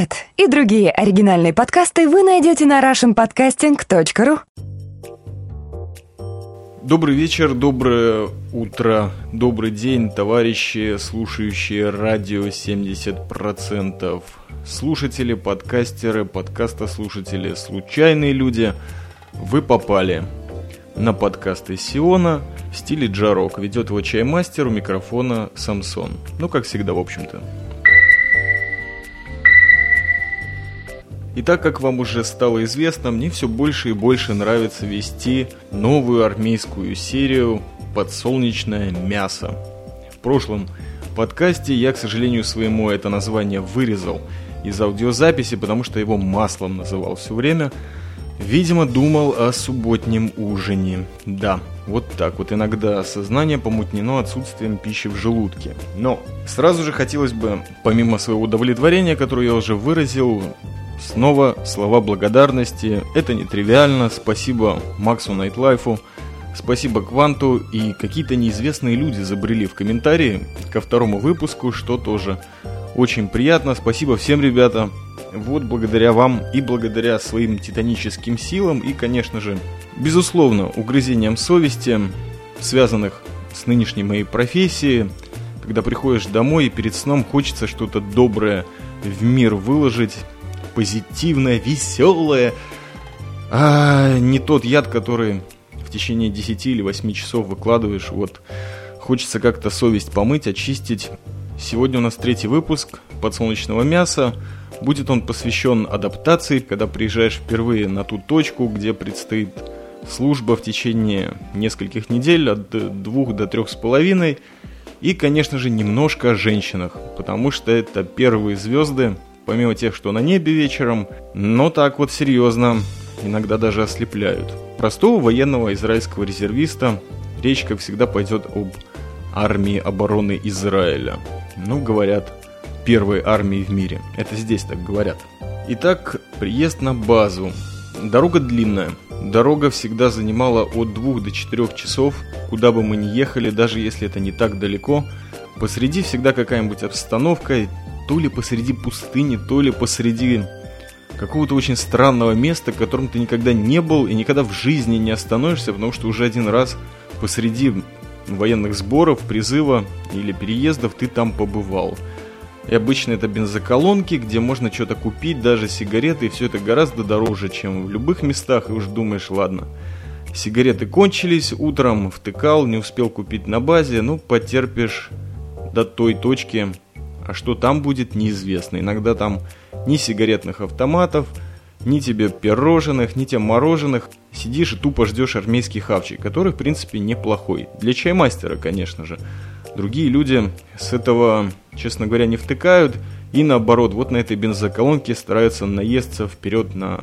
Этот и другие оригинальные подкасты вы найдете на russianpodcasting.ru Добрый вечер, доброе утро, добрый день, товарищи, слушающие радио 70%. Слушатели, подкастеры, подкастослушатели, случайные люди, вы попали на подкасты Сиона в стиле джарок. Ведет его чаймастер у микрофона Самсон. Ну, как всегда, в общем-то. И так как вам уже стало известно, мне все больше и больше нравится вести новую армейскую серию «Подсолнечное мясо». В прошлом подкасте я, к сожалению, своему это название вырезал из аудиозаписи, потому что его маслом называл все время. Видимо, думал о субботнем ужине. Да, вот так вот. Иногда сознание помутнено отсутствием пищи в желудке. Но сразу же хотелось бы, помимо своего удовлетворения, которое я уже выразил, Снова слова благодарности. Это нетривиально. Спасибо Максу Найтлайфу. Спасибо Кванту и какие-то неизвестные люди забрели в комментарии ко второму выпуску, что тоже очень приятно. Спасибо всем, ребята. Вот благодаря вам и благодаря своим титаническим силам и, конечно же, безусловно, угрызением совести, связанных с нынешней моей профессией, когда приходишь домой и перед сном хочется что-то доброе в мир выложить, позитивное, веселое, а не тот яд, который в течение 10 или 8 часов выкладываешь. Вот хочется как-то совесть помыть, очистить. Сегодня у нас третий выпуск подсолнечного мяса. Будет он посвящен адаптации, когда приезжаешь впервые на ту точку, где предстоит служба в течение нескольких недель, от двух до трех с половиной. И, конечно же, немножко о женщинах, потому что это первые звезды помимо тех, что на небе вечером, но так вот серьезно, иногда даже ослепляют. Простого военного израильского резервиста речь, как всегда, пойдет об армии обороны Израиля. Ну, говорят, первой армии в мире. Это здесь так говорят. Итак, приезд на базу. Дорога длинная. Дорога всегда занимала от 2 до 4 часов, куда бы мы ни ехали, даже если это не так далеко. Посреди всегда какая-нибудь обстановка, то ли посреди пустыни, то ли посреди какого-то очень странного места, в котором ты никогда не был и никогда в жизни не остановишься, потому что уже один раз посреди военных сборов, призыва или переездов ты там побывал. И обычно это бензоколонки, где можно что-то купить, даже сигареты, и все это гораздо дороже, чем в любых местах, и уж думаешь, ладно, сигареты кончились, утром втыкал, не успел купить на базе, ну, потерпишь до той точки, а что там будет, неизвестно. Иногда там ни сигаретных автоматов, ни тебе пирожных, ни тебе мороженых. Сидишь и тупо ждешь армейский хавчик, который, в принципе, неплохой. Для чаймастера, конечно же. Другие люди с этого, честно говоря, не втыкают. И наоборот, вот на этой бензоколонке стараются наесться вперед на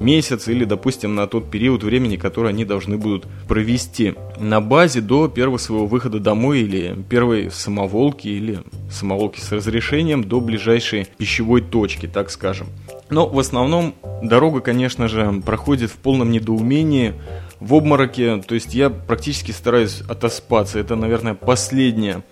месяц или, допустим, на тот период времени, который они должны будут провести на базе до первого своего выхода домой или первой самоволки или самоволки с разрешением до ближайшей пищевой точки, так скажем. Но в основном дорога, конечно же, проходит в полном недоумении, в обмороке, то есть я практически стараюсь отоспаться. Это, наверное, последняя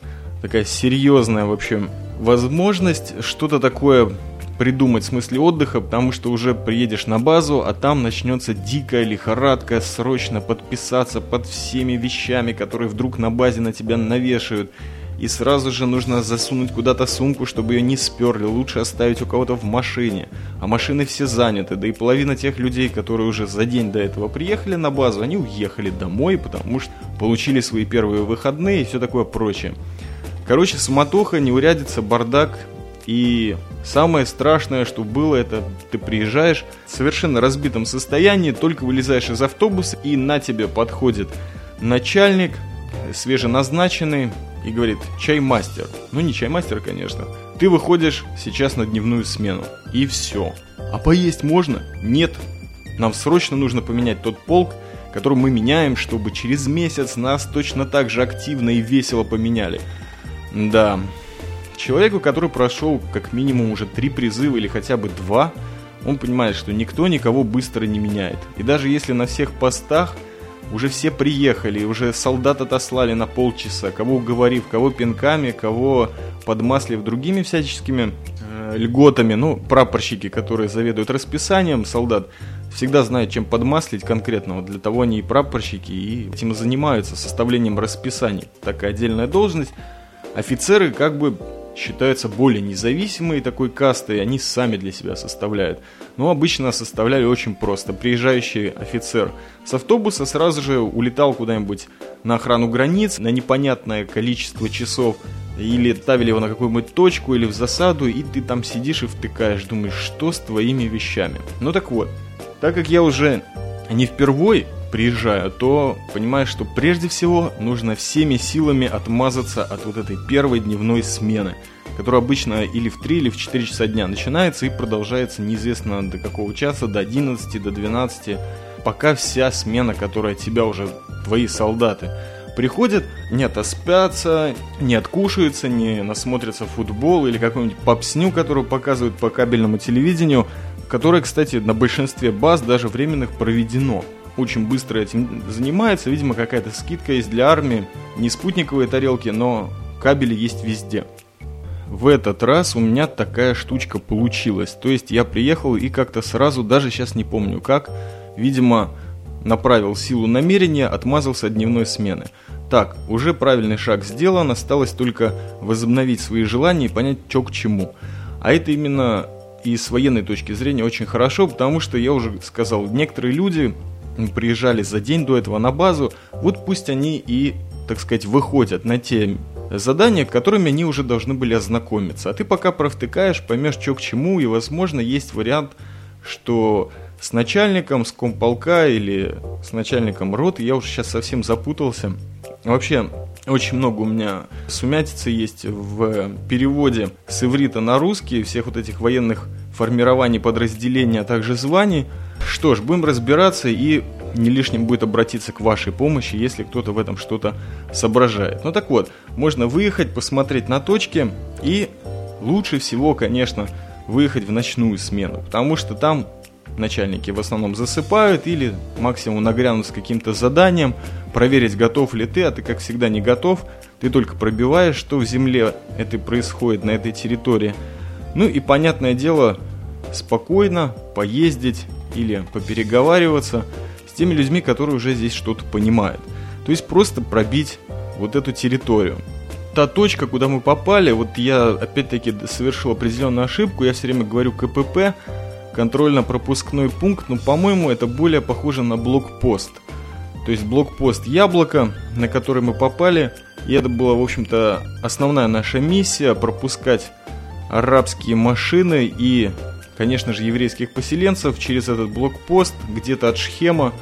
такая серьезная вообще возможность что-то такое придумать в смысле отдыха, потому что уже приедешь на базу, а там начнется дикая лихорадка, срочно подписаться под всеми вещами, которые вдруг на базе на тебя навешают. И сразу же нужно засунуть куда-то сумку, чтобы ее не сперли. Лучше оставить у кого-то в машине. А машины все заняты. Да и половина тех людей, которые уже за день до этого приехали на базу, они уехали домой, потому что получили свои первые выходные и все такое прочее. Короче, суматоха, неурядица, бардак. И самое страшное, что было, это ты приезжаешь в совершенно разбитом состоянии, только вылезаешь из автобуса, и на тебе подходит начальник, свеженазначенный, и говорит, чаймастер. Ну, не чаймастер, конечно. Ты выходишь сейчас на дневную смену. И все. А поесть можно? Нет. Нам срочно нужно поменять тот полк, который мы меняем, чтобы через месяц нас точно так же активно и весело поменяли. Да, Человеку, который прошел как минимум уже три призыва или хотя бы два, он понимает, что никто никого быстро не меняет. И даже если на всех постах уже все приехали, уже солдат отослали на полчаса, кого уговорив, кого пинками, кого подмаслив другими всяческими э, льготами. Ну, прапорщики, которые заведуют расписанием солдат, всегда знают, чем подмаслить конкретно. Вот для того они и прапорщики, и этим занимаются, составлением расписаний. Такая отдельная должность. Офицеры как бы считаются более независимой такой кастой, они сами для себя составляют. Но обычно составляли очень просто. Приезжающий офицер с автобуса сразу же улетал куда-нибудь на охрану границ на непонятное количество часов, или ставили его на какую-нибудь точку или в засаду, и ты там сидишь и втыкаешь, думаешь, что с твоими вещами. Ну так вот, так как я уже не впервой приезжаю, то понимаешь, что прежде всего нужно всеми силами отмазаться от вот этой первой дневной смены, которая обычно или в 3, или в 4 часа дня начинается и продолжается неизвестно до какого часа, до 11, до 12, пока вся смена, которая тебя уже, твои солдаты, приходят, не отоспятся, не откушаются, не насмотрятся футбол или какую-нибудь попсню, которую показывают по кабельному телевидению, которое, кстати, на большинстве баз даже временных проведено очень быстро этим занимается. Видимо, какая-то скидка есть для армии. Не спутниковые тарелки, но кабели есть везде. В этот раз у меня такая штучка получилась. То есть я приехал и как-то сразу, даже сейчас не помню как, видимо, направил силу намерения, отмазался от дневной смены. Так, уже правильный шаг сделан, осталось только возобновить свои желания и понять, что к чему. А это именно и с военной точки зрения очень хорошо, потому что я уже сказал, некоторые люди приезжали за день до этого на базу, вот пусть они и, так сказать, выходят на те задания, которыми они уже должны были ознакомиться. А ты пока провтыкаешь, поймешь, что к чему, и, возможно, есть вариант, что с начальником, с комполка или с начальником роты, я уже сейчас совсем запутался. Вообще, очень много у меня сумятицы есть в переводе с иврита на русский, всех вот этих военных формирований, подразделений, а также званий. Что ж, будем разбираться и не лишним будет обратиться к вашей помощи, если кто-то в этом что-то соображает. Ну так вот, можно выехать, посмотреть на точки и лучше всего, конечно, выехать в ночную смену, потому что там начальники в основном засыпают или максимум нагрянут с каким-то заданием, проверить, готов ли ты, а ты, как всегда, не готов. Ты только пробиваешь, что в земле это происходит на этой территории. Ну и, понятное дело, спокойно поездить или попереговариваться с теми людьми, которые уже здесь что-то понимают. То есть просто пробить вот эту территорию. Та точка, куда мы попали, вот я опять-таки совершил определенную ошибку, я все время говорю КПП, контрольно-пропускной пункт, но, по-моему, это более похоже на блокпост. То есть блокпост Яблоко, на который мы попали, и это была, в общем-то, основная наша миссия, пропускать арабские машины и, конечно же, еврейских поселенцев через этот блокпост, где-то от Шхема,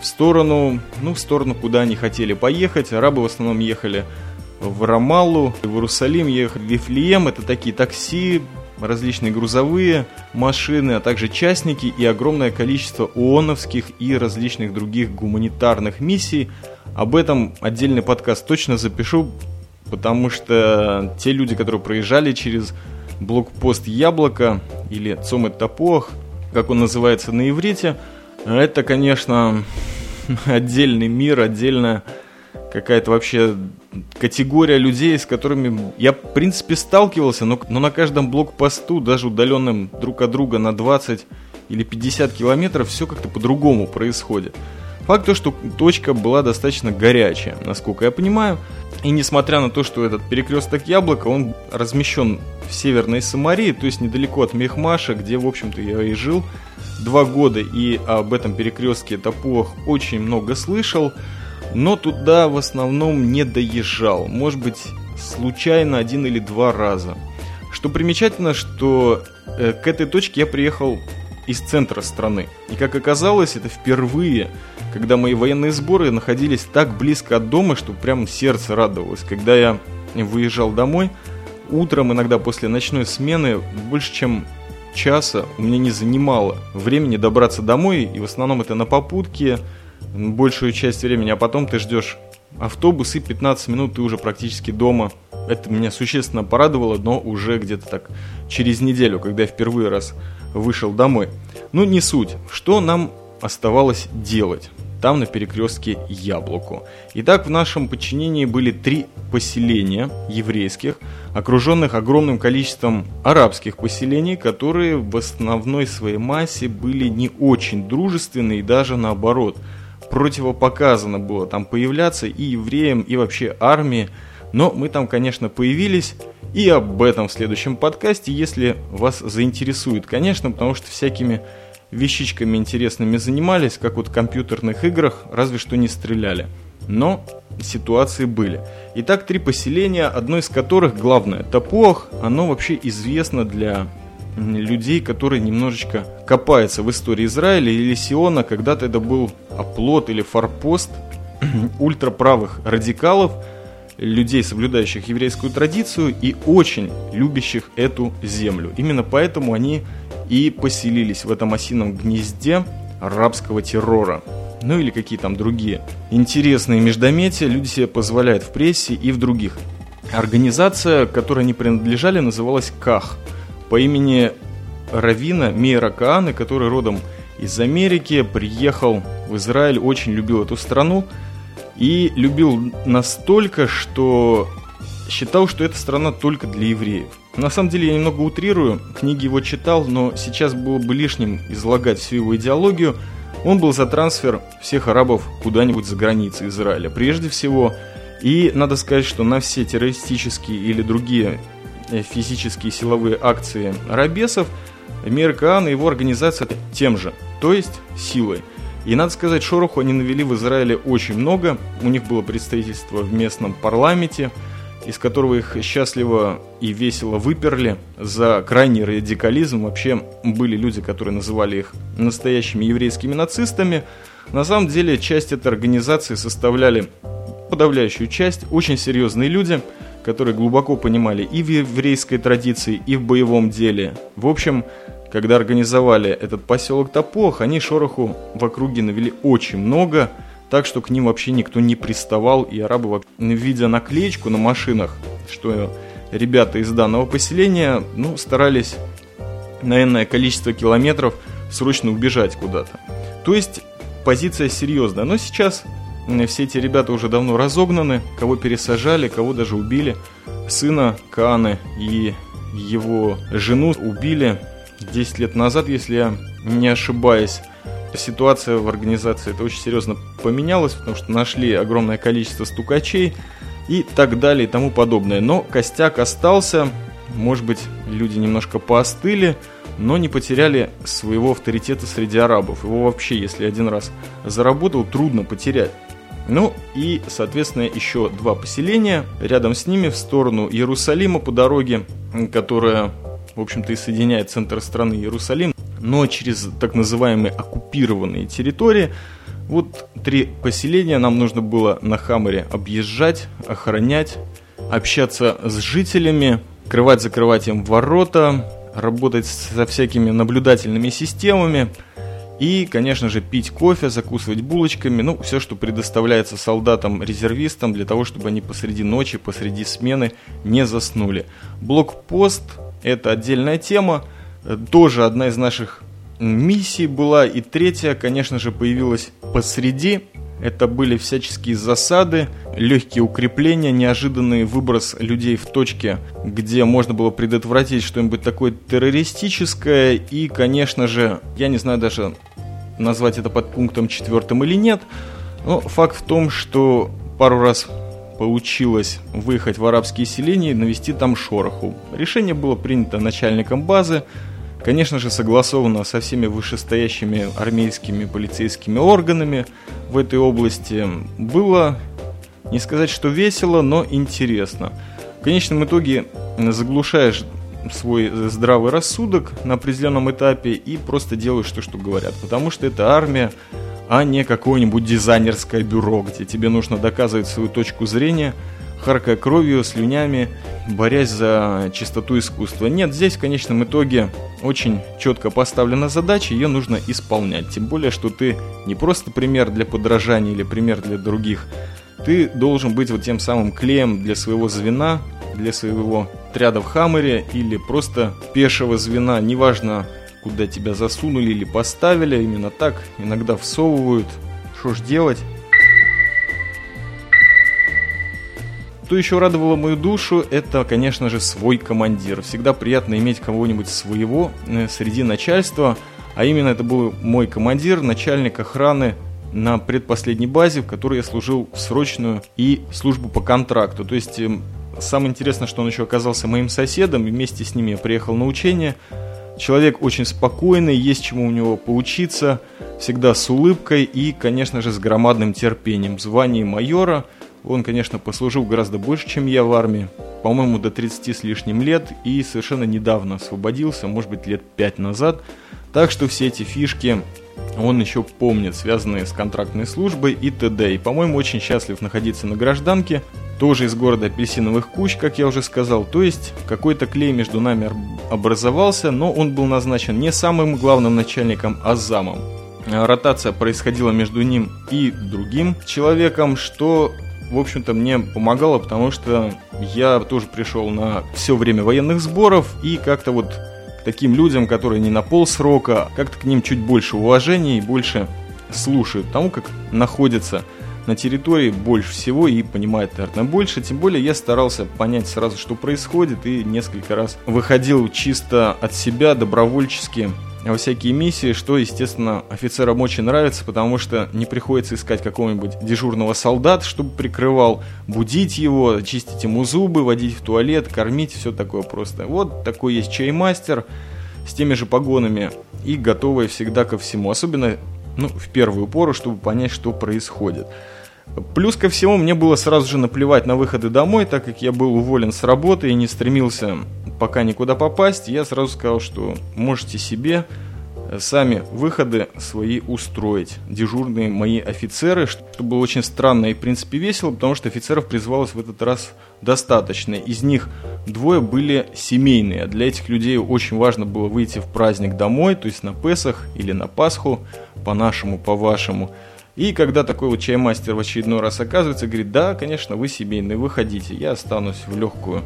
в сторону, ну, в сторону, куда они хотели поехать. Арабы в основном ехали в Рамаллу, в Иерусалим, ехали в Вифлеем. Это такие такси, различные грузовые машины, а также частники и огромное количество ООНовских и различных других гуманитарных миссий. Об этом отдельный подкаст точно запишу, потому что те люди, которые проезжали через блокпост Яблоко или Цомет Топох, как он называется на иврите, это, конечно, отдельный мир, отдельная какая-то вообще категория людей, с которыми я, в принципе, сталкивался, но, но на каждом блокпосту, даже удаленным друг от друга на 20 или 50 километров, все как-то по-другому происходит. Факт то, что точка была достаточно горячая, насколько я понимаю. И несмотря на то, что этот перекресток Яблока, он размещен в Северной Самарии, то есть недалеко от Мехмаша, где, в общем-то, я и жил два года, и об этом перекрестке Топуах очень много слышал но туда в основном не доезжал, может быть случайно один или два раза. Что примечательно, что э, к этой точке я приехал из центра страны. И как оказалось, это впервые, когда мои военные сборы находились так близко от дома, что прям сердце радовалось. Когда я выезжал домой, утром, иногда после ночной смены, больше чем часа у меня не занимало времени добраться домой, и в основном это на попутке, большую часть времени, а потом ты ждешь автобус и 15 минут ты уже практически дома. Это меня существенно порадовало, но уже где-то так через неделю, когда я впервые раз вышел домой. Ну, не суть. Что нам оставалось делать? там на перекрестке Яблоку. Итак, в нашем подчинении были три поселения еврейских, окруженных огромным количеством арабских поселений, которые в основной своей массе были не очень дружественны и даже наоборот. Противопоказано было там появляться и евреям, и вообще армии, но мы там, конечно, появились, и об этом в следующем подкасте, если вас заинтересует, конечно, потому что всякими вещичками интересными занимались, как вот в компьютерных играх, разве что не стреляли. Но ситуации были. Итак, три поселения, одно из которых, главное, Тапуах, оно вообще известно для людей, которые немножечко копаются в истории Израиля или Сиона. Когда-то это был оплот или форпост ультраправых радикалов, людей, соблюдающих еврейскую традицию и очень любящих эту землю. Именно поэтому они и поселились в этом осином гнезде арабского террора. Ну или какие там другие интересные междометия люди себе позволяют в прессе и в других. Организация, которой они принадлежали, называлась КАХ по имени Равина Мейра Кааны, который родом из Америки, приехал в Израиль, очень любил эту страну и любил настолько, что считал, что эта страна только для евреев. На самом деле я немного утрирую, книги его читал, но сейчас было бы лишним излагать всю его идеологию. Он был за трансфер всех арабов куда-нибудь за границы Израиля, прежде всего. И надо сказать, что на все террористические или другие э, физические силовые акции арабесов Мир Каан и его организация тем же, то есть силой. И надо сказать, шороху они навели в Израиле очень много. У них было представительство в местном парламенте – из которого их счастливо и весело выперли за крайний радикализм. Вообще были люди, которые называли их настоящими еврейскими нацистами. На самом деле часть этой организации составляли подавляющую часть, очень серьезные люди, которые глубоко понимали и в еврейской традиции, и в боевом деле. В общем, когда организовали этот поселок Топох, они шороху в округе навели очень много – так что к ним вообще никто не приставал, и арабы, видя наклеечку на машинах, что ребята из данного поселения, ну, старались на энное количество километров срочно убежать куда-то. То есть позиция серьезная, но сейчас все эти ребята уже давно разогнаны, кого пересажали, кого даже убили. Сына Кааны и его жену убили 10 лет назад, если я не ошибаюсь ситуация в организации это очень серьезно поменялась, потому что нашли огромное количество стукачей и так далее и тому подобное. Но костяк остался, может быть, люди немножко поостыли, но не потеряли своего авторитета среди арабов. Его вообще, если один раз заработал, трудно потерять. Ну и, соответственно, еще два поселения рядом с ними в сторону Иерусалима по дороге, которая, в общем-то, и соединяет центр страны Иерусалим но через так называемые оккупированные территории. Вот три поселения нам нужно было на Хаммере объезжать, охранять, общаться с жителями, открывать-закрывать им ворота, работать со всякими наблюдательными системами и, конечно же, пить кофе, закусывать булочками, ну, все, что предоставляется солдатам-резервистам для того, чтобы они посреди ночи, посреди смены не заснули. Блокпост – это отдельная тема, тоже одна из наших миссий была. И третья, конечно же, появилась посреди. Это были всяческие засады, легкие укрепления, неожиданный выброс людей в точке, где можно было предотвратить что-нибудь такое террористическое. И, конечно же, я не знаю даже назвать это под пунктом четвертым или нет, но факт в том, что пару раз получилось выехать в арабские селения и навести там шороху. Решение было принято начальником базы, Конечно же, согласовано со всеми вышестоящими армейскими полицейскими органами в этой области. Было, не сказать, что весело, но интересно. В конечном итоге заглушаешь свой здравый рассудок на определенном этапе и просто делаешь то, что говорят. Потому что это армия, а не какое-нибудь дизайнерское бюро, где тебе нужно доказывать свою точку зрения – харкая кровью, слюнями, борясь за чистоту искусства. Нет, здесь в конечном итоге очень четко поставлена задача, ее нужно исполнять. Тем более, что ты не просто пример для подражания или пример для других, ты должен быть вот тем самым клеем для своего звена, для своего отряда в Хаммере или просто пешего звена, неважно, куда тебя засунули или поставили, именно так иногда всовывают что ж делать? Что еще радовало мою душу, это, конечно же, свой командир. Всегда приятно иметь кого-нибудь своего э, среди начальства, а именно это был мой командир, начальник охраны на предпоследней базе, в которой я служил в срочную и службу по контракту. То есть эм, самое интересное, что он еще оказался моим соседом, и вместе с ним я приехал на учение. Человек очень спокойный, есть чему у него поучиться, всегда с улыбкой и, конечно же, с громадным терпением. Звание майора – он, конечно, послужил гораздо больше, чем я в армии. По-моему, до 30 с лишним лет и совершенно недавно освободился, может быть, лет 5 назад. Так что все эти фишки он еще помнит, связанные с контрактной службой и т.д. И, по-моему, очень счастлив находиться на гражданке, тоже из города апельсиновых куч, как я уже сказал. То есть, какой-то клей между нами образовался, но он был назначен не самым главным начальником, а замом. Ротация происходила между ним и другим человеком, что в общем-то, мне помогало, потому что я тоже пришел на все время военных сборов и как-то вот таким людям, которые не на полсрока, как-то к ним чуть больше уважения и больше слушают тому, как находятся на территории больше всего и понимает, наверное, больше. Тем более я старался понять сразу, что происходит, и несколько раз выходил чисто от себя добровольчески во всякие миссии, что, естественно, офицерам очень нравится, потому что не приходится искать какого-нибудь дежурного солдата, чтобы прикрывал, будить его, чистить ему зубы, водить в туалет, кормить, все такое просто. Вот такой есть чаймастер с теми же погонами и готовый всегда ко всему, особенно ну, в первую пору, чтобы понять, что происходит. Плюс ко всему, мне было сразу же наплевать на выходы домой, так как я был уволен с работы и не стремился пока никуда попасть. Я сразу сказал, что можете себе э, сами выходы свои устроить. Дежурные мои офицеры, что было очень странно и в принципе весело, потому что офицеров призывалось в этот раз достаточно. Из них двое были семейные. Для этих людей очень важно было выйти в праздник домой, то есть на Песах или на Пасху, по-нашему, по-вашему. И когда такой вот чаймастер в очередной раз оказывается, говорит, да, конечно, вы семейный, выходите, я останусь в легкую.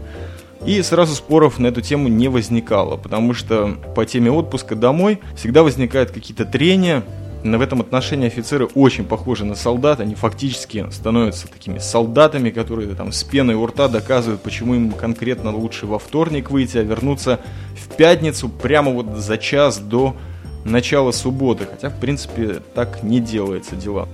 И сразу споров на эту тему не возникало, потому что по теме отпуска домой всегда возникают какие-то трения, в этом отношении офицеры очень похожи на солдат, они фактически становятся такими солдатами, которые там с пеной у рта доказывают, почему им конкретно лучше во вторник выйти, а вернуться в пятницу прямо вот за час до начала субботы, хотя в принципе так не делается дела.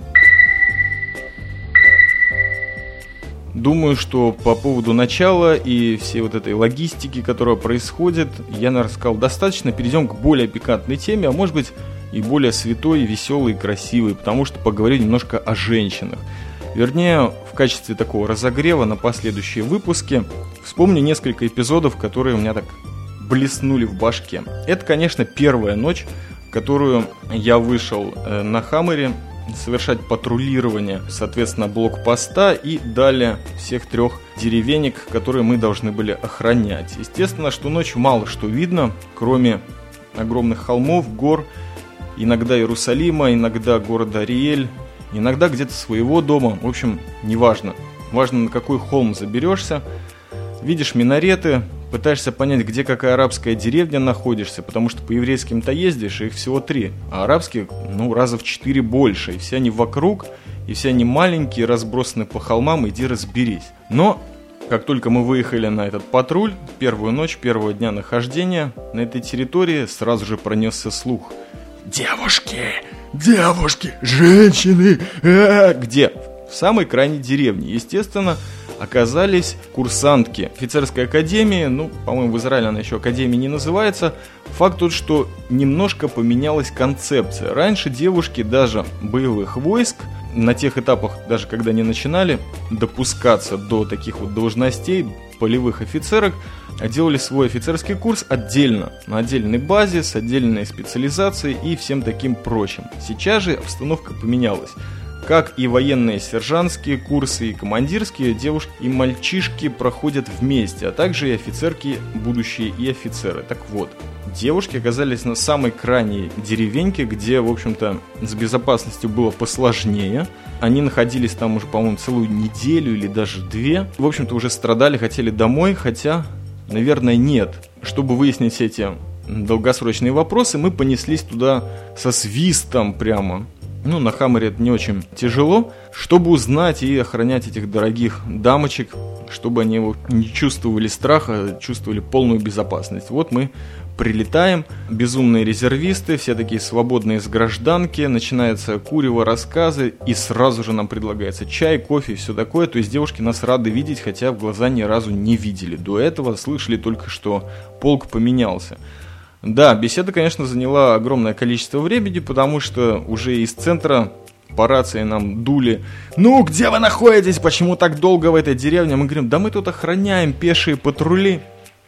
Думаю, что по поводу начала и всей вот этой логистики, которая происходит, я, наверное, сказал достаточно. Перейдем к более пикантной теме, а может быть и более святой, веселой красивой, потому что поговорю немножко о женщинах. Вернее, в качестве такого разогрева на последующие выпуски вспомню несколько эпизодов, которые у меня так блеснули в башке. Это, конечно, первая ночь, которую я вышел э, на Хаммере совершать патрулирование, соответственно, блокпоста и далее всех трех деревенек, которые мы должны были охранять. Естественно, что ночью мало что видно, кроме огромных холмов, гор, иногда Иерусалима, иногда города Ариэль, иногда где-то своего дома, в общем, неважно. Важно, на какой холм заберешься. Видишь минареты, пытаешься понять, где какая арабская деревня находишься, потому что по еврейским-то ездишь, их всего три, а арабских, ну, раза в четыре больше, и все они вокруг, и все они маленькие, разбросаны по холмам, иди разберись. Но, как только мы выехали на этот патруль, первую ночь, первого дня нахождения, на этой территории сразу же пронесся слух. «Девушки! Девушки! Женщины! А-а-а! Где? В самой крайней деревне, естественно, оказались курсантки офицерской академии, ну, по-моему, в Израиле она еще академией не называется. Факт тот, что немножко поменялась концепция. Раньше девушки даже боевых войск на тех этапах, даже когда не начинали допускаться до таких вот должностей, полевых офицерок, делали свой офицерский курс отдельно, на отдельной базе, с отдельной специализацией и всем таким прочим. Сейчас же обстановка поменялась. Как и военные сержантские курсы и командирские, девушки и мальчишки проходят вместе, а также и офицерки, будущие и офицеры. Так вот, девушки оказались на самой крайней деревеньке, где, в общем-то, с безопасностью было посложнее. Они находились там уже, по-моему, целую неделю или даже две. В общем-то, уже страдали, хотели домой, хотя, наверное, нет. Чтобы выяснить эти долгосрочные вопросы, мы понеслись туда со свистом прямо Ну, на Хаммере это не очень тяжело. Чтобы узнать и охранять этих дорогих дамочек, чтобы они не чувствовали страха, чувствовали полную безопасность. Вот мы прилетаем, безумные резервисты, все такие свободные с гражданки, начинается курево, рассказы, и сразу же нам предлагается чай, кофе и все такое. То есть девушки нас рады видеть, хотя в глаза ни разу не видели. До этого слышали только, что полк поменялся. Да, беседа, конечно, заняла огромное количество времени, потому что уже из центра по рации нам дули. Ну, где вы находитесь? Почему так долго в этой деревне? Мы говорим, да мы тут охраняем пешие патрули.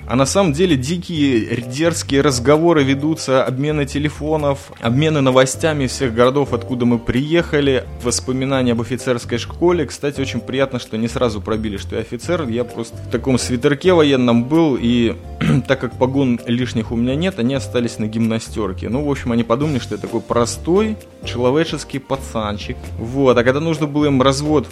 А на самом деле дикие, дерзкие разговоры ведутся, обмены телефонов, обмены новостями всех городов, откуда мы приехали, воспоминания об офицерской школе. Кстати, очень приятно, что не сразу пробили, что я офицер. Я просто в таком свитерке военном был, и так как погон лишних у меня нет, они остались на гимнастерке. Ну, в общем, они подумали, что я такой простой человеческий пацанчик. Вот, а когда нужно было им развод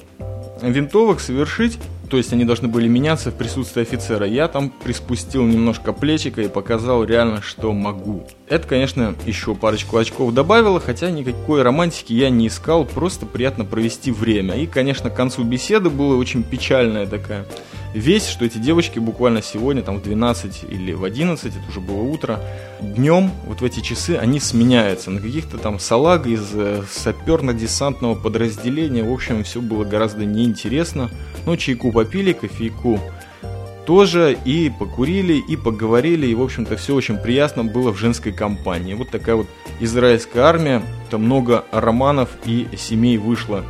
винтовок совершить, то есть они должны были меняться в присутствии офицера. Я там приспустил немножко плечика и показал реально, что могу. Это, конечно, еще парочку очков добавило, хотя никакой романтики я не искал, просто приятно провести время. И, конечно, к концу беседы было очень печальная такая весть, что эти девочки буквально сегодня, там в 12 или в 11, это уже было утро, днем, вот в эти часы, они сменяются на каких-то там салаг из э, саперно-десантного подразделения. В общем, все было гораздо неинтересно. Но чайку попили, кофейку тоже и покурили, и поговорили, и, в общем-то, все очень приятно было в женской компании. Вот такая вот израильская армия, там много романов и семей вышло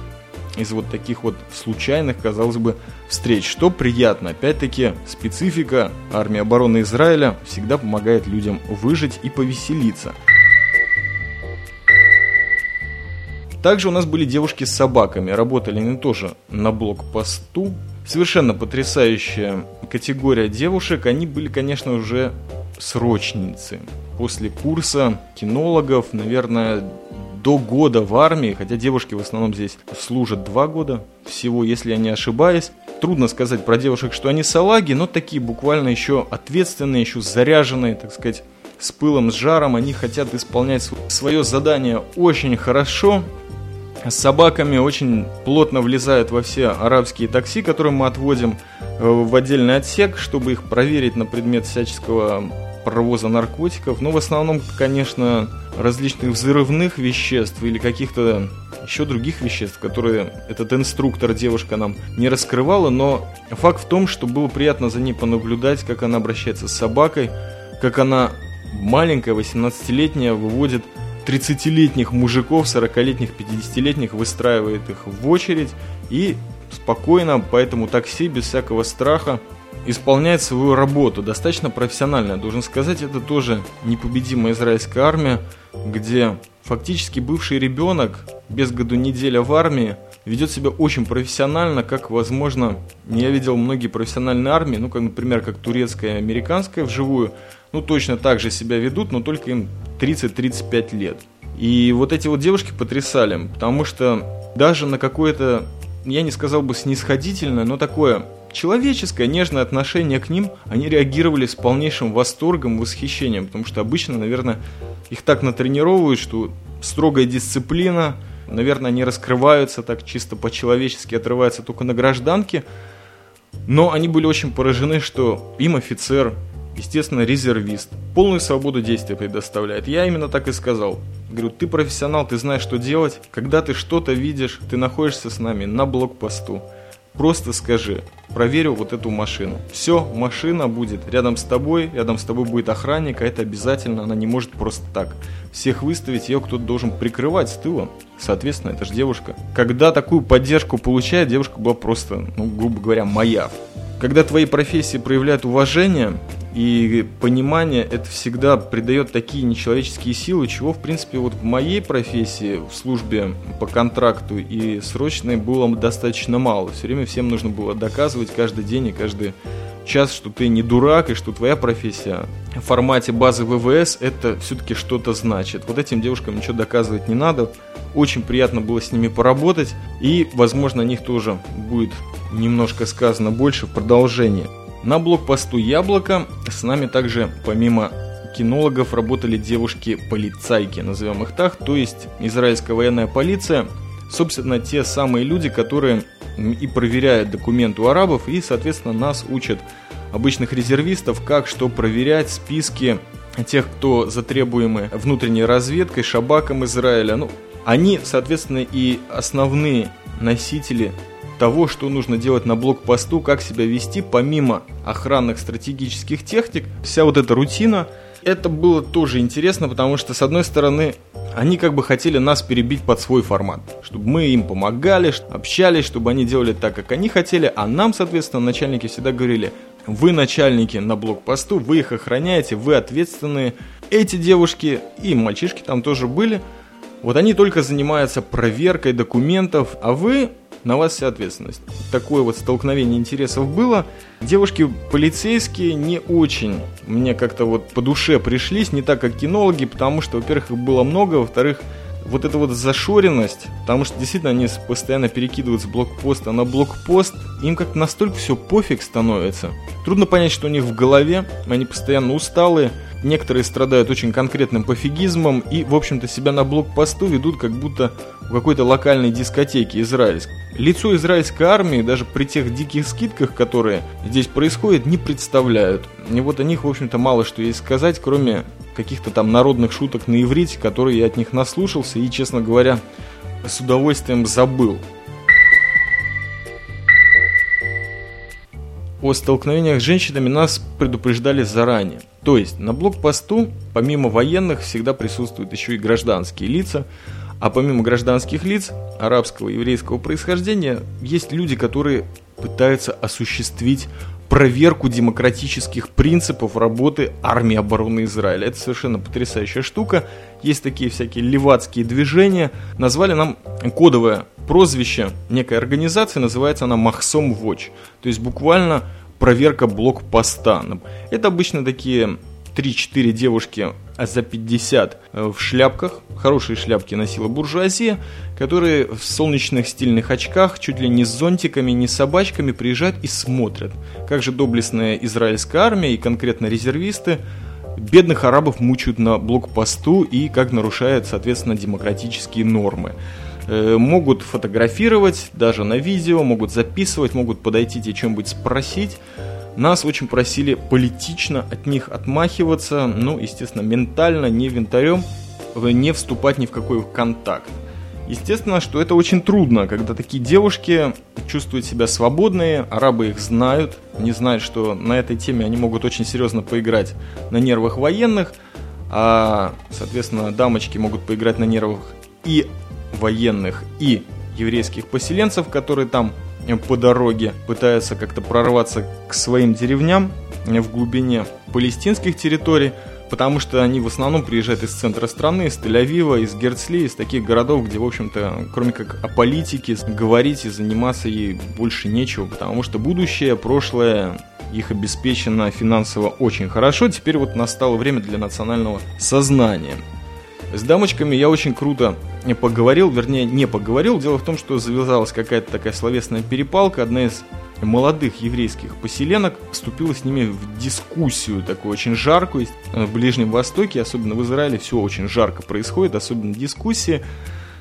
из вот таких вот случайных, казалось бы, встреч. Что приятно, опять-таки, специфика армии обороны Израиля всегда помогает людям выжить и повеселиться. Также у нас были девушки с собаками, работали они тоже на блокпосту. Совершенно потрясающая категория девушек, они были, конечно, уже срочницы. После курса кинологов, наверное, до года в армии, хотя девушки в основном здесь служат два года всего, если я не ошибаюсь. Трудно сказать про девушек, что они салаги, но такие буквально еще ответственные, еще заряженные, так сказать, с пылом, с жаром. Они хотят исполнять свое задание очень хорошо. С собаками очень плотно влезают во все арабские такси, которые мы отводим э, в отдельный отсек, чтобы их проверить на предмет всяческого провоза наркотиков, но в основном, конечно, различных взрывных веществ или каких-то еще других веществ, которые этот инструктор девушка нам не раскрывала, но факт в том, что было приятно за ней понаблюдать, как она обращается с собакой, как она маленькая, 18-летняя, выводит 30-летних мужиков, 40-летних, 50-летних, выстраивает их в очередь и спокойно по этому такси, без всякого страха, исполняет свою работу достаточно профессионально. Должен сказать, это тоже непобедимая израильская армия, где фактически бывший ребенок без году неделя в армии ведет себя очень профессионально, как, возможно, я видел многие профессиональные армии, ну, как, например, как турецкая и американская вживую, ну, точно так же себя ведут, но только им 30-35 лет. И вот эти вот девушки потрясали, потому что даже на какое-то, я не сказал бы снисходительное, но такое человеческое, нежное отношение к ним, они реагировали с полнейшим восторгом, восхищением, потому что обычно, наверное, их так натренировывают, что строгая дисциплина, наверное, они раскрываются так чисто по-человечески, отрываются только на гражданке, но они были очень поражены, что им офицер, естественно, резервист, полную свободу действия предоставляет. Я именно так и сказал. Говорю, ты профессионал, ты знаешь, что делать. Когда ты что-то видишь, ты находишься с нами на блокпосту. Просто скажи, проверю вот эту машину. Все, машина будет рядом с тобой, рядом с тобой будет охранник, а это обязательно, она не может просто так. Всех выставить, ее кто-то должен прикрывать с тыла. Соответственно, это же девушка. Когда такую поддержку получает, девушка была просто, ну, грубо говоря, моя. Когда твои профессии проявляют уважение, и понимание это всегда придает такие нечеловеческие силы, чего, в принципе, вот в моей профессии, в службе по контракту и срочной было достаточно мало. Все время всем нужно было доказывать каждый день и каждый час, что ты не дурак и что твоя профессия в формате базы ВВС это все-таки что-то значит. Вот этим девушкам ничего доказывать не надо. Очень приятно было с ними поработать и, возможно, о них тоже будет немножко сказано больше в продолжении. На блокпосту Яблоко с нами также, помимо кинологов работали девушки-полицайки, назовем их так, то есть израильская военная полиция, собственно, те самые люди, которые и проверяют документы у арабов, и, соответственно, нас учат обычных резервистов, как что проверять, списки тех, кто затребуемы внутренней разведкой, шабаком Израиля. Ну, они, соответственно, и основные носители того, что нужно делать на блокпосту, как себя вести, помимо охранных стратегических техник, вся вот эта рутина, это было тоже интересно, потому что, с одной стороны, они как бы хотели нас перебить под свой формат, чтобы мы им помогали, общались, чтобы они делали так, как они хотели, а нам, соответственно, начальники всегда говорили, вы начальники на блокпосту, вы их охраняете, вы ответственные. Эти девушки и мальчишки там тоже были, вот они только занимаются проверкой документов, а вы на вас вся ответственность. Такое вот столкновение интересов было. Девушки полицейские не очень мне как-то вот по душе пришлись, не так как кинологи, потому что, во-первых, их было много, во-вторых, вот эта вот зашоренность, потому что действительно они постоянно перекидывают с блокпоста на блокпост, им как-то настолько все пофиг становится. Трудно понять, что у них в голове, они постоянно усталые, некоторые страдают очень конкретным пофигизмом и, в общем-то, себя на блокпосту ведут как будто в какой-то локальной дискотеке израильской. Лицо израильской армии даже при тех диких скидках, которые здесь происходят, не представляют. И вот о них, в общем-то, мало что есть сказать, кроме каких-то там народных шуток на иврите, которые я от них наслушался и, честно говоря, с удовольствием забыл. О столкновениях с женщинами нас предупреждали заранее. То есть на блокпосту, помимо военных, всегда присутствуют еще и гражданские лица, а помимо гражданских лиц арабского и еврейского происхождения, есть люди, которые пытаются осуществить проверку демократических принципов работы армии обороны Израиля. Это совершенно потрясающая штука. Есть такие всякие левацкие движения. Назвали нам кодовое прозвище некой организации, называется она Махсом Watch. То есть буквально проверка блокпоста. Это обычно такие 3-4 девушки а за 50 э, в шляпках, хорошие шляпки носила буржуазия, которые в солнечных стильных очках, чуть ли не с зонтиками, не с собачками приезжают и смотрят, как же доблестная израильская армия и конкретно резервисты бедных арабов мучают на блокпосту и как нарушают, соответственно, демократические нормы. Э, могут фотографировать, даже на видео, могут записывать, могут подойти тебе чем-нибудь спросить. Нас очень просили политично от них отмахиваться, ну, естественно, ментально, не винтарем, не вступать ни в какой контакт. Естественно, что это очень трудно, когда такие девушки чувствуют себя свободные, арабы их знают, не знают, что на этой теме они могут очень серьезно поиграть на нервах военных, а, соответственно, дамочки могут поиграть на нервах и военных, и еврейских поселенцев, которые там по дороге пытаются как-то прорваться к своим деревням в глубине палестинских территорий, потому что они в основном приезжают из центра страны, из Тель-Авива, из Герцли, из таких городов, где, в общем-то, кроме как о политике, говорить и заниматься ей больше нечего, потому что будущее, прошлое их обеспечено финансово очень хорошо. Теперь вот настало время для национального сознания. С дамочками я очень круто поговорил, вернее не поговорил. Дело в том, что завязалась какая-то такая словесная перепалка. Одна из молодых еврейских поселенок вступила с ними в дискуссию такую очень жаркую. В Ближнем Востоке, особенно в Израиле, все очень жарко происходит, особенно дискуссии.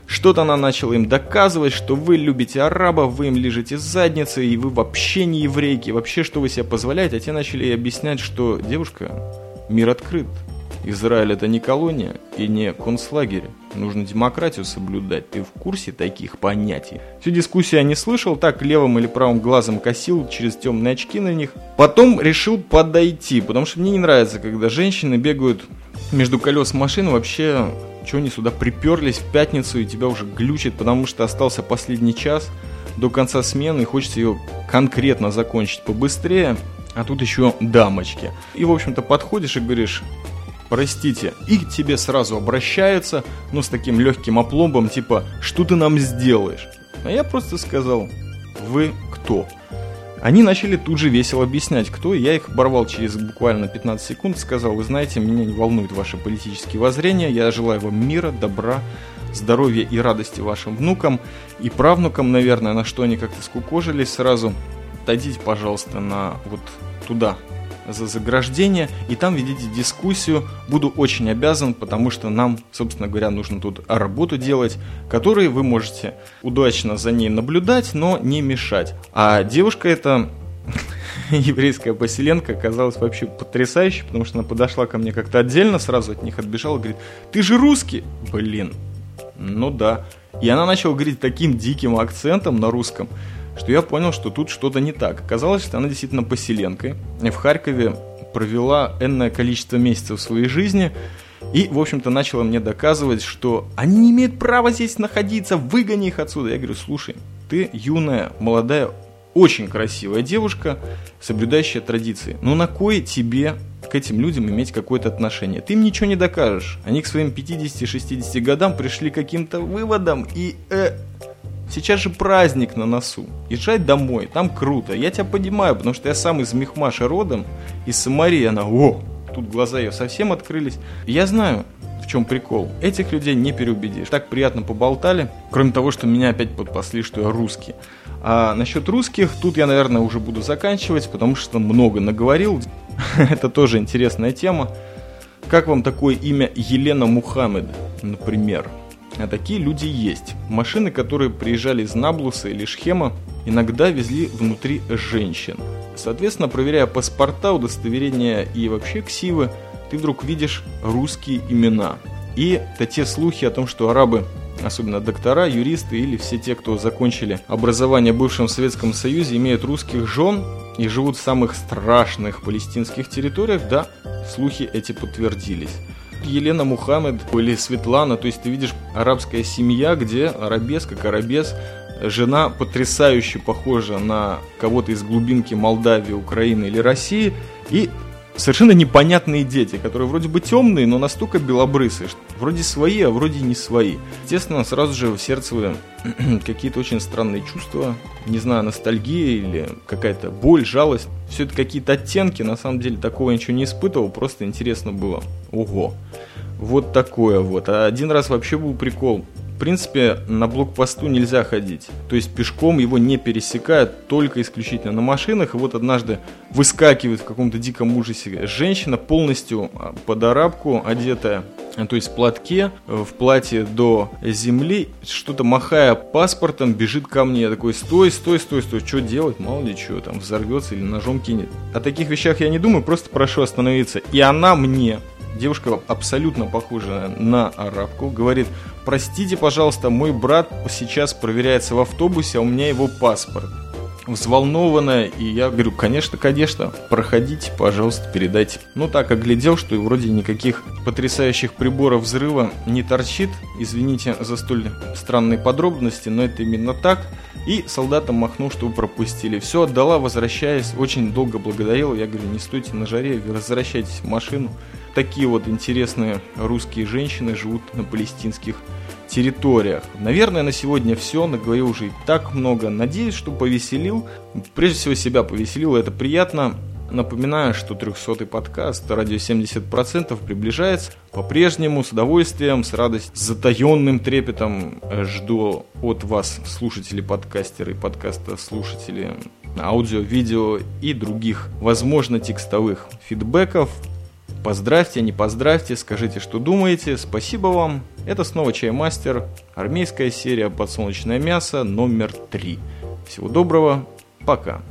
Что-то она начала им доказывать, что вы любите арабов, вы им лежите задницы, и вы вообще не еврейки, вообще что вы себе позволяете. А те начали ей объяснять, что девушка, мир открыт, Израиль это не колония и не концлагерь. Нужно демократию соблюдать. Ты в курсе таких понятий? Всю дискуссию я не слышал, так левым или правым глазом косил через темные очки на них. Потом решил подойти, потому что мне не нравится, когда женщины бегают между колес машины. Вообще, что они сюда приперлись в пятницу и тебя уже глючит, потому что остался последний час до конца смены и хочется ее конкретно закончить побыстрее. А тут еще дамочки. И, в общем-то, подходишь и говоришь, простите, и к тебе сразу обращаются, но с таким легким опломбом, типа, что ты нам сделаешь? А я просто сказал, вы кто? Они начали тут же весело объяснять, кто. Я их оборвал через буквально 15 секунд, сказал, вы знаете, меня не волнуют ваши политические воззрения, я желаю вам мира, добра, здоровья и радости вашим внукам и правнукам, наверное, на что они как-то скукожились сразу. Дадите, пожалуйста, на вот туда, за заграждение и там ведите дискуссию. Буду очень обязан, потому что нам, собственно говоря, нужно тут работу делать, которой вы можете удачно за ней наблюдать, но не мешать. А девушка эта еврейская поселенка оказалась вообще потрясающей, потому что она подошла ко мне как-то отдельно, сразу от них отбежала, говорит, ты же русский? Блин, ну да. И она начала говорить таким диким акцентом на русском, что я понял, что тут что-то не так. Оказалось, что она действительно поселенкой. В Харькове провела энное количество месяцев своей жизни, и, в общем-то, начала мне доказывать, что они не имеют права здесь находиться, выгони их отсюда. Я говорю, слушай, ты юная, молодая, очень красивая девушка, соблюдающая традиции. Но на кой тебе к этим людям иметь какое-то отношение? Ты им ничего не докажешь. Они к своим 50-60 годам пришли каким-то выводам и... Э, сейчас же праздник на носу. Езжай домой, там круто. Я тебя понимаю, потому что я сам из Мехмаша родом, из Самарии. Она, о, тут глаза ее совсем открылись. Я знаю, в чем прикол. Этих людей не переубедишь. Так приятно поболтали. Кроме того, что меня опять подпасли, что я русский. А насчет русских, тут я, наверное, уже буду заканчивать, потому что много наговорил. Это тоже интересная тема. Как вам такое имя Елена Мухаммед, например? А такие люди есть. Машины, которые приезжали из Наблуса или Шхема, иногда везли внутри женщин. Соответственно, проверяя паспорта, удостоверения и вообще ксивы, ты вдруг видишь русские имена. И это те слухи о том, что арабы особенно доктора, юристы или все те, кто закончили образование в бывшем Советском Союзе, имеют русских жен и живут в самых страшных палестинских территориях, да, слухи эти подтвердились. Елена Мухаммед или Светлана, то есть ты видишь арабская семья, где арабес как арабес, жена потрясающе похожа на кого-то из глубинки Молдавии, Украины или России, и совершенно непонятные дети, которые вроде бы темные, но настолько белобрысые, что вроде свои, а вроде не свои. Естественно, сразу же в сердце какие-то очень странные чувства, не знаю, ностальгия или какая-то боль, жалость. Все это какие-то оттенки, на самом деле такого я ничего не испытывал, просто интересно было. Ого. Вот такое вот. А один раз вообще был прикол принципе, на блокпосту нельзя ходить. То есть пешком его не пересекают, только исключительно на машинах. И вот однажды выскакивает в каком-то диком ужасе женщина, полностью а, под арабку одетая, то есть в платке, в платье до земли, что-то махая паспортом, бежит ко мне. Я такой, стой, стой, стой, стой, что делать? Мало ли что, там взорвется или ножом кинет. О таких вещах я не думаю, просто прошу остановиться. И она мне девушка абсолютно похожая на арабку, говорит, простите, пожалуйста, мой брат сейчас проверяется в автобусе, а у меня его паспорт. Взволнованная, и я говорю, конечно, конечно, проходите, пожалуйста, передайте. Ну так, оглядел, что и вроде никаких потрясающих приборов взрыва не торчит. Извините за столь странные подробности, но это именно так. И солдатам махнул, чтобы пропустили. Все отдала, возвращаясь, очень долго благодарила. Я говорю, не стойте на жаре, возвращайтесь в машину такие вот интересные русские женщины живут на палестинских территориях. Наверное, на сегодня все. Наговорил уже и так много. Надеюсь, что повеселил. Прежде всего, себя повеселил. Это приятно. Напоминаю, что 300-й подкаст «Радио 70%» приближается. По-прежнему с удовольствием, с радостью, с затаенным трепетом жду от вас, слушатели подкастеры, подкаста слушатели, аудио, видео и других, возможно, текстовых фидбэков. Поздравьте, не поздравьте, скажите, что думаете. Спасибо вам. Это снова Чаймастер, армейская серия «Подсолнечное мясо» номер 3. Всего доброго, пока.